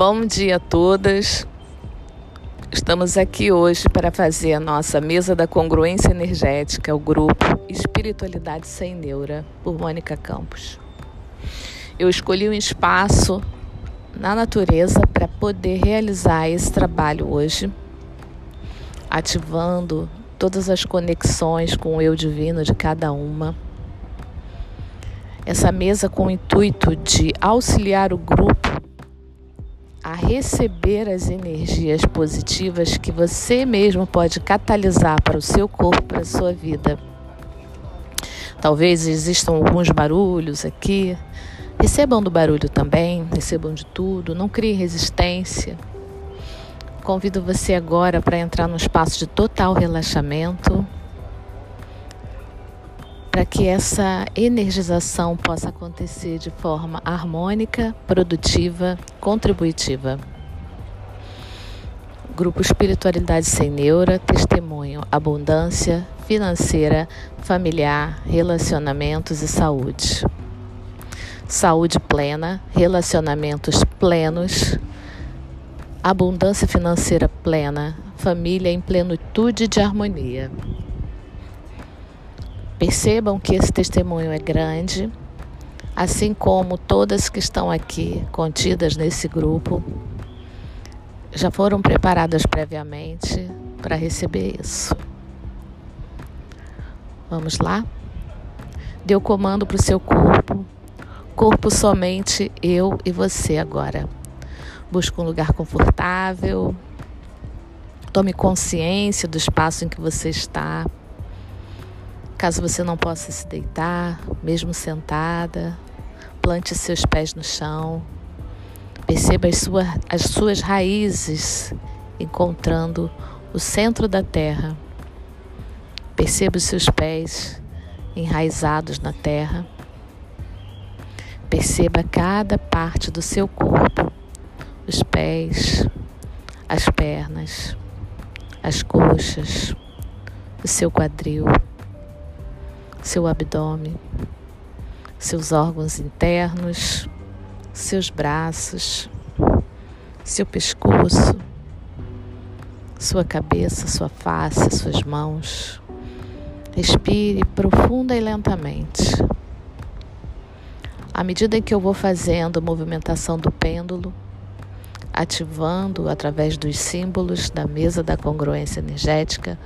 Bom dia a todas. Estamos aqui hoje para fazer a nossa mesa da congruência energética, o grupo Espiritualidade Sem Neura, por Mônica Campos. Eu escolhi um espaço na natureza para poder realizar esse trabalho hoje, ativando todas as conexões com o eu divino de cada uma. Essa mesa com o intuito de auxiliar o grupo a receber as energias positivas que você mesmo pode catalisar para o seu corpo, para a sua vida. Talvez existam alguns barulhos aqui. Recebam do barulho também, recebam de tudo, não criem resistência. Convido você agora para entrar num espaço de total relaxamento para que essa energização possa acontecer de forma harmônica, produtiva, contributiva. Grupo Espiritualidade Sem Neura, testemunho, abundância financeira, familiar, relacionamentos e saúde. Saúde plena, relacionamentos plenos, abundância financeira plena, família em plenitude de harmonia. Percebam que esse testemunho é grande, assim como todas que estão aqui contidas nesse grupo já foram preparadas previamente para receber isso. Vamos lá? O comando para o seu corpo. Corpo somente eu e você agora. Busque um lugar confortável. Tome consciência do espaço em que você está. Caso você não possa se deitar, mesmo sentada, plante seus pés no chão. Perceba as, sua, as suas raízes encontrando o centro da terra. Perceba os seus pés enraizados na terra. Perceba cada parte do seu corpo: os pés, as pernas, as coxas, o seu quadril seu abdômen, seus órgãos internos, seus braços, seu pescoço, sua cabeça, sua face, suas mãos. Respire profunda e lentamente. À medida em que eu vou fazendo a movimentação do pêndulo, ativando através dos símbolos da mesa da congruência energética,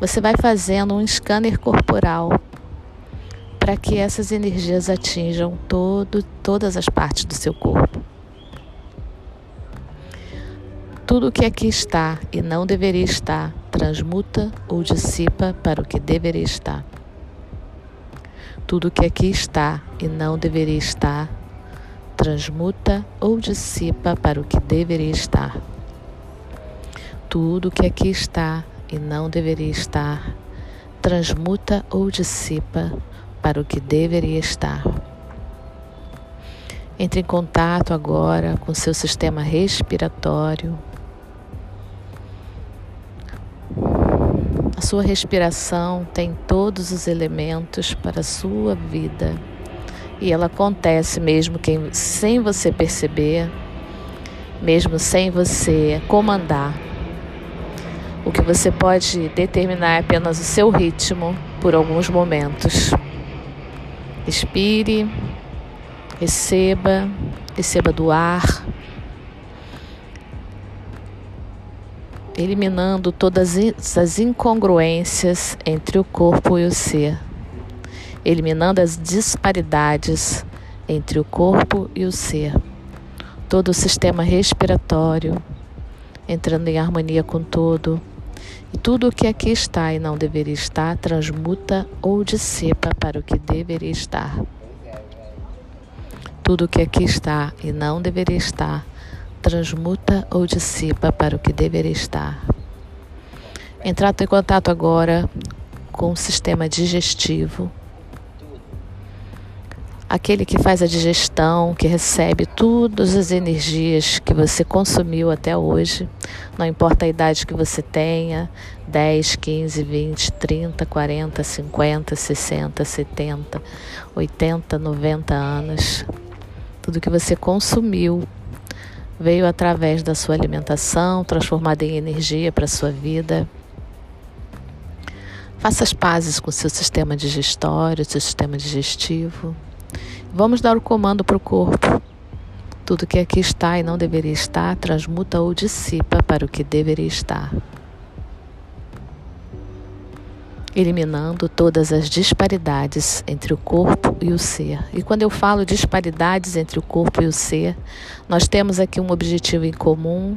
você vai fazendo um scanner corporal para que essas energias atinjam todo, todas as partes do seu corpo. Tudo o que aqui está e não deveria estar transmuta ou dissipa para o que deveria estar. Tudo o que aqui está e não deveria estar transmuta ou dissipa para o que deveria estar. Tudo o que aqui está e não deveria estar, transmuta ou dissipa para o que deveria estar. Entre em contato agora com seu sistema respiratório. A sua respiração tem todos os elementos para a sua vida e ela acontece mesmo que, sem você perceber, mesmo sem você comandar. O que você pode determinar é apenas o seu ritmo por alguns momentos. Respire, receba, receba do ar, eliminando todas as incongruências entre o corpo e o ser, eliminando as disparidades entre o corpo e o ser, todo o sistema respiratório entrando em harmonia com todo e tudo o que aqui está e não deveria estar, transmuta ou dissipa para o que deveria estar. Tudo o que aqui está e não deveria estar, transmuta ou dissipa para o que deveria estar. Entrar em contato agora com o sistema digestivo aquele que faz a digestão, que recebe todas as energias que você consumiu até hoje, não importa a idade que você tenha 10, 15, 20, 30, 40, 50, 60, 70, 80, 90 anos tudo que você consumiu veio através da sua alimentação, transformada em energia para a sua vida. Faça as pazes com seu sistema digestório, seu sistema digestivo. Vamos dar o comando para o corpo. Tudo que aqui está e não deveria estar, transmuta ou dissipa para o que deveria estar. eliminando todas as disparidades entre o corpo e o ser. E quando eu falo disparidades entre o corpo e o ser, nós temos aqui um objetivo em comum.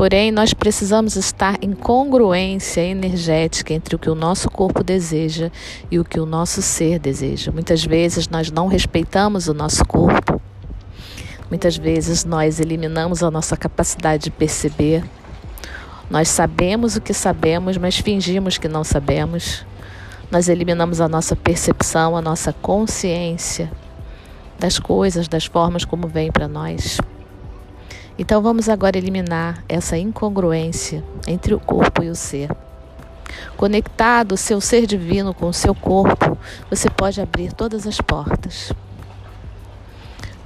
Porém, nós precisamos estar em congruência energética entre o que o nosso corpo deseja e o que o nosso ser deseja. Muitas vezes nós não respeitamos o nosso corpo. Muitas vezes nós eliminamos a nossa capacidade de perceber nós sabemos o que sabemos, mas fingimos que não sabemos. Nós eliminamos a nossa percepção, a nossa consciência das coisas, das formas como vem para nós. Então vamos agora eliminar essa incongruência entre o corpo e o ser. Conectado o seu ser divino com o seu corpo, você pode abrir todas as portas.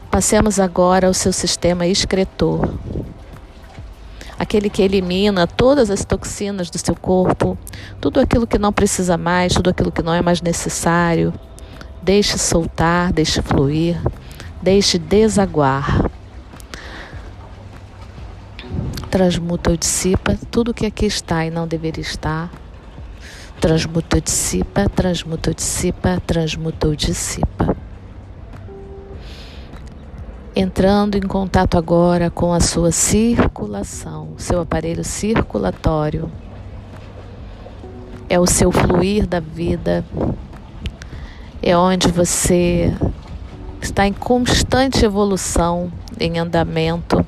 Passemos agora ao seu sistema excretor aquele que elimina todas as toxinas do seu corpo, tudo aquilo que não precisa mais, tudo aquilo que não é mais necessário. Deixe soltar, deixe fluir, deixe desaguar. Transmuta ou dissipa tudo que aqui está e não deveria estar. Transmuta ou dissipa, transmuta ou dissipa, transmuta ou dissipa entrando em contato agora com a sua circulação, seu aparelho circulatório. É o seu fluir da vida, é onde você está em constante evolução, em andamento,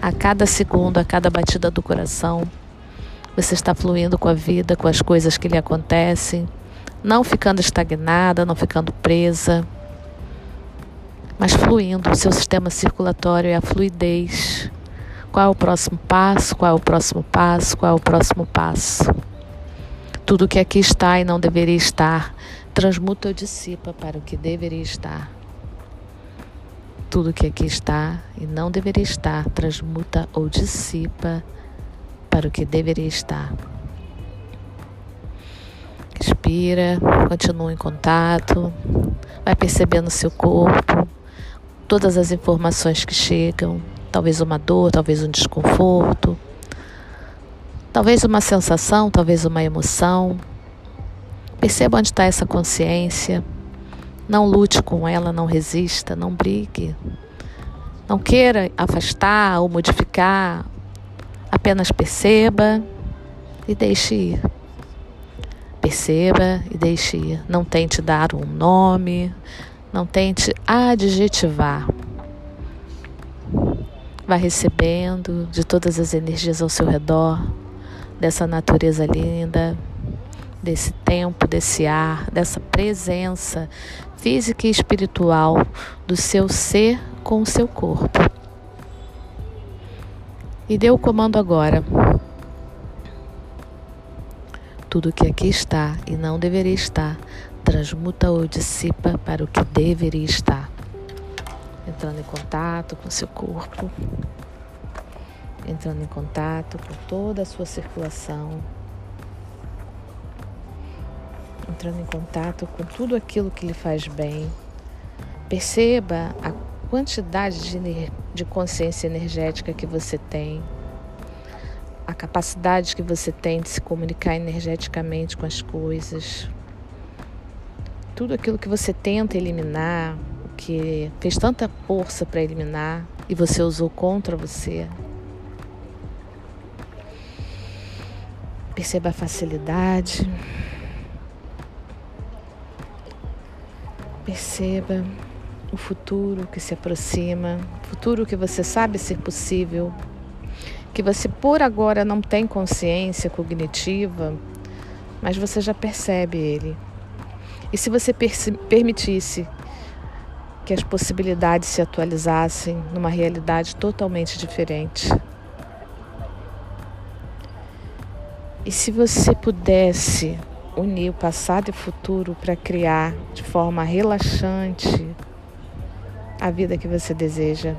a cada segundo, a cada batida do coração. Você está fluindo com a vida, com as coisas que lhe acontecem, não ficando estagnada, não ficando presa mas fluindo. O seu sistema circulatório é a fluidez. Qual é o próximo passo? Qual é o próximo passo? Qual é o próximo passo? Tudo que aqui está e não deveria estar, transmuta ou dissipa para o que deveria estar. Tudo que aqui está e não deveria estar, transmuta ou dissipa para o que deveria estar. Respira, continua em contato, vai percebendo seu corpo todas as informações que chegam, talvez uma dor, talvez um desconforto, talvez uma sensação, talvez uma emoção. Perceba onde está essa consciência. Não lute com ela, não resista, não brigue. Não queira afastar ou modificar. Apenas perceba e deixe ir. Perceba e deixe ir. Não tente dar um nome, não tente adjetivar. Vai recebendo de todas as energias ao seu redor, dessa natureza linda, desse tempo, desse ar, dessa presença física e espiritual do seu ser com o seu corpo. E dê o comando agora. Tudo que aqui está e não deveria estar transmuta ou dissipa para o que deveria estar. Entrando em contato com seu corpo, entrando em contato com toda a sua circulação, entrando em contato com tudo aquilo que lhe faz bem. Perceba a quantidade de, de consciência energética que você tem, a capacidade que você tem de se comunicar energeticamente com as coisas tudo aquilo que você tenta eliminar, que fez tanta força para eliminar e você usou contra você. Perceba a facilidade. Perceba o futuro que se aproxima, futuro que você sabe ser possível, que você por agora não tem consciência cognitiva, mas você já percebe ele. E se você permitisse que as possibilidades se atualizassem numa realidade totalmente diferente? E se você pudesse unir o passado e o futuro para criar de forma relaxante a vida que você deseja?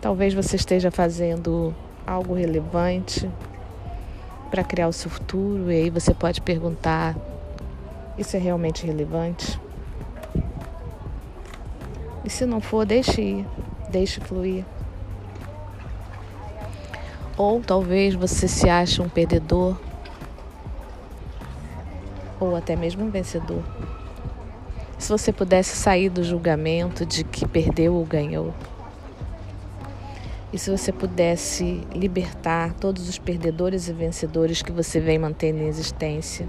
Talvez você esteja fazendo algo relevante para criar o seu futuro e aí você pode perguntar: isso é realmente relevante? E se não for, deixe ir, deixe fluir. Ou talvez você se ache um perdedor ou até mesmo um vencedor. Se você pudesse sair do julgamento de que perdeu ou ganhou. E se você pudesse libertar todos os perdedores e vencedores que você vem mantendo em existência,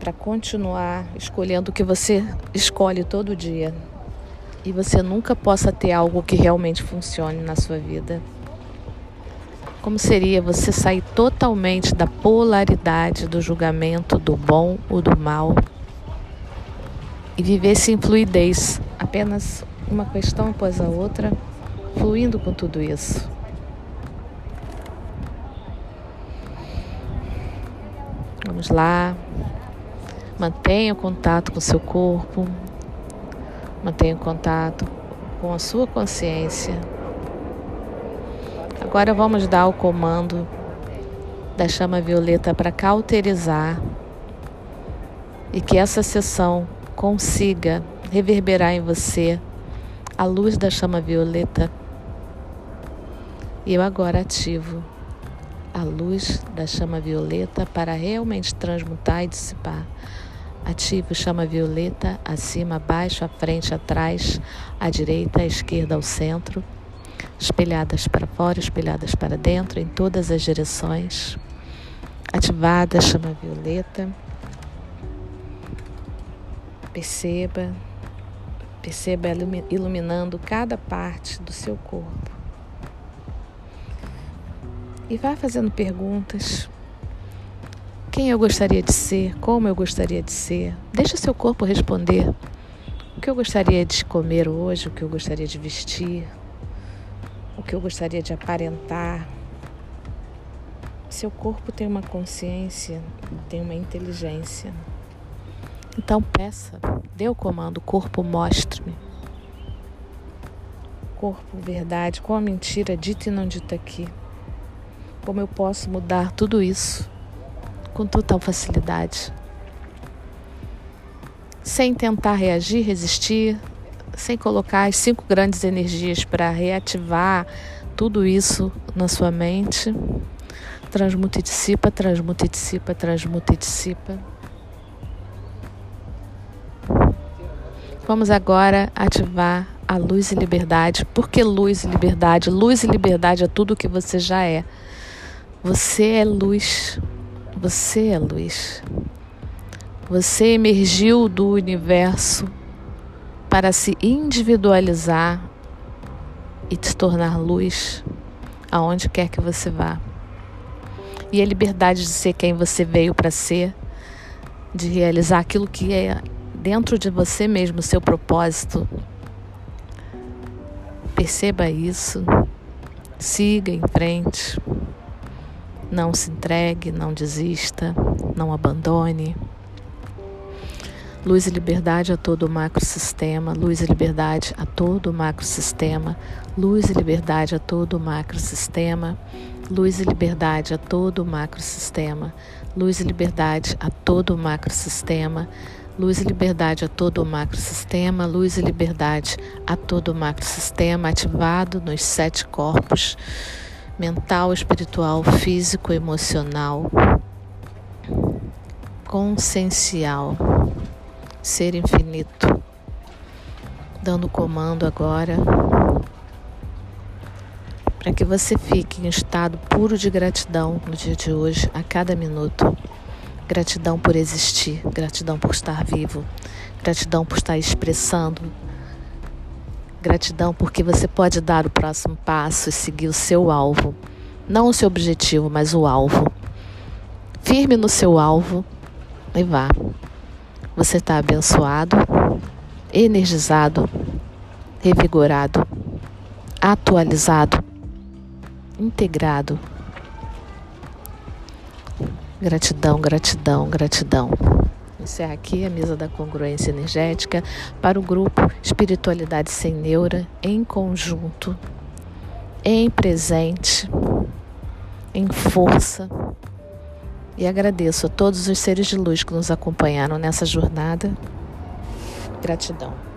para continuar escolhendo o que você escolhe todo dia e você nunca possa ter algo que realmente funcione na sua vida. Como seria você sair totalmente da polaridade do julgamento do bom ou do mal e viver sem fluidez, apenas uma questão após a outra, fluindo com tudo isso? Vamos lá. Mantenha o contato com seu corpo. Mantenha o contato com a sua consciência. Agora vamos dar o comando da chama violeta para cauterizar e que essa sessão consiga reverberar em você a luz da chama violeta. E eu agora ativo a luz da chama violeta para realmente transmutar e dissipar. Ativo chama violeta acima, abaixo, à frente, atrás, à direita, à esquerda, ao centro espelhadas para fora, espelhadas para dentro, em todas as direções. Ativada a chama violeta. Perceba, perceba iluminando cada parte do seu corpo. E vá fazendo perguntas. Quem eu gostaria de ser? Como eu gostaria de ser? Deixa seu corpo responder. O que eu gostaria de comer hoje? O que eu gostaria de vestir? Que eu gostaria de aparentar. Seu corpo tem uma consciência, tem uma inteligência. Então peça, dê o comando, corpo mostre-me. Corpo, verdade, qual a mentira dita e não dita aqui? Como eu posso mudar tudo isso com total facilidade? Sem tentar reagir, resistir, sem colocar as cinco grandes energias para reativar tudo isso na sua mente. Transmuta e dissipa, transmuta e dissipa, transmuta e dissipa. Vamos agora ativar a luz e liberdade. Por que luz e liberdade? Luz e liberdade é tudo o que você já é. Você é luz. Você é luz. Você emergiu do universo para se individualizar e te tornar luz aonde quer que você vá. E a liberdade de ser quem você veio para ser, de realizar aquilo que é dentro de você mesmo, seu propósito. Perceba isso, siga em frente, não se entregue, não desista, não abandone. Luz e liberdade a todo o macrosistema, luz e liberdade a todo o macrosistema, luz e liberdade a todo o macrosistema, luz e liberdade a todo o macrosistema, luz e liberdade a todo o macrosistema, luz e liberdade a todo o macrosistema, luz e liberdade a todo o macrosistema ativado nos sete corpos mental, espiritual, físico, emocional, consciencial ser infinito, dando comando agora para que você fique em estado puro de gratidão no dia de hoje, a cada minuto. Gratidão por existir, gratidão por estar vivo, gratidão por estar expressando, gratidão porque você pode dar o próximo passo e seguir o seu alvo. Não o seu objetivo, mas o alvo. Firme no seu alvo e vá. Você está abençoado, energizado, revigorado, atualizado, integrado. Gratidão, gratidão, gratidão. Encerra aqui a mesa da congruência energética para o grupo Espiritualidade Sem Neura em conjunto em presente, em força. E agradeço a todos os seres de luz que nos acompanharam nessa jornada. Gratidão.